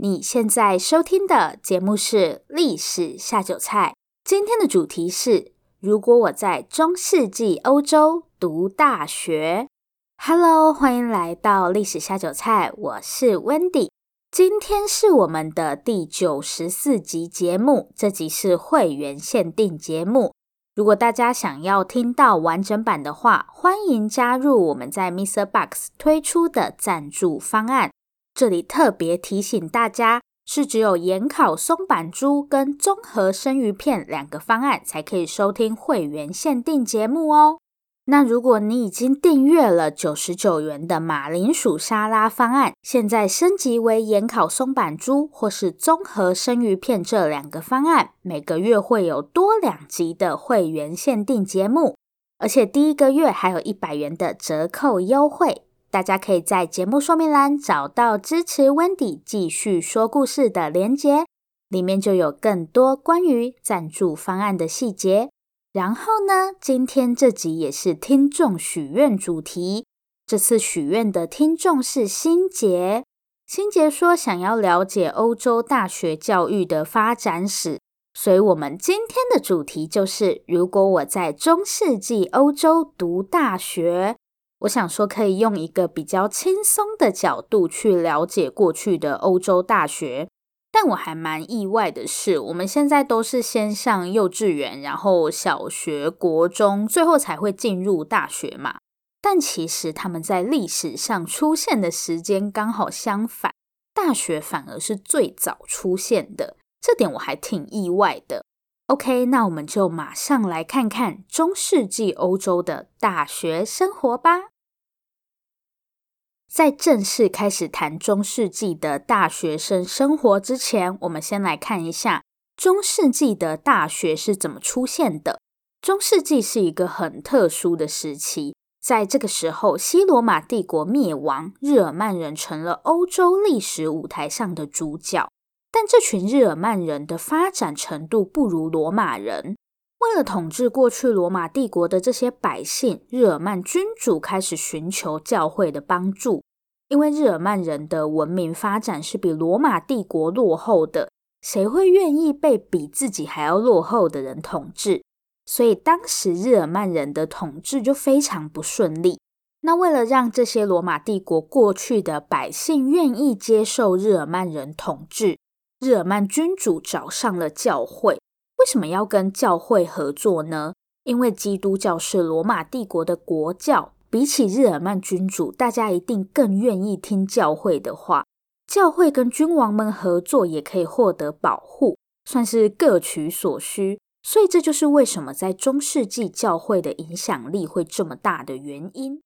你现在收听的节目是《历史下酒菜》，今天的主题是：如果我在中世纪欧洲读大学。Hello，欢迎来到《历史下酒菜》，我是 Wendy。今天是我们的第九十四集节目，这集是会员限定节目。如果大家想要听到完整版的话，欢迎加入我们在 Mr. Box 推出的赞助方案。这里特别提醒大家，是只有盐烤松板猪跟综合生鱼片两个方案才可以收听会员限定节目哦。那如果你已经订阅了九十九元的马铃薯沙拉方案，现在升级为盐烤松板猪或是综合生鱼片这两个方案，每个月会有多两集的会员限定节目，而且第一个月还有一百元的折扣优惠。大家可以在节目说明栏找到支持 Wendy 继续说故事的连结，里面就有更多关于赞助方案的细节。然后呢，今天这集也是听众许愿主题，这次许愿的听众是心杰。心杰说想要了解欧洲大学教育的发展史，所以我们今天的主题就是：如果我在中世纪欧洲读大学。我想说，可以用一个比较轻松的角度去了解过去的欧洲大学，但我还蛮意外的是，我们现在都是先上幼稚园，然后小学、国中，最后才会进入大学嘛。但其实他们在历史上出现的时间刚好相反，大学反而是最早出现的，这点我还挺意外的。OK，那我们就马上来看看中世纪欧洲的大学生活吧。在正式开始谈中世纪的大学生生活之前，我们先来看一下中世纪的大学是怎么出现的。中世纪是一个很特殊的时期，在这个时候，西罗马帝国灭亡，日耳曼人成了欧洲历史舞台上的主角。但这群日耳曼人的发展程度不如罗马人。为了统治过去罗马帝国的这些百姓，日耳曼君主开始寻求教会的帮助。因为日耳曼人的文明发展是比罗马帝国落后的，谁会愿意被比自己还要落后的人统治？所以当时日耳曼人的统治就非常不顺利。那为了让这些罗马帝国过去的百姓愿意接受日耳曼人统治，日耳曼君主找上了教会，为什么要跟教会合作呢？因为基督教是罗马帝国的国教，比起日耳曼君主，大家一定更愿意听教会的话。教会跟君王们合作，也可以获得保护，算是各取所需。所以这就是为什么在中世纪教会的影响力会这么大的原因。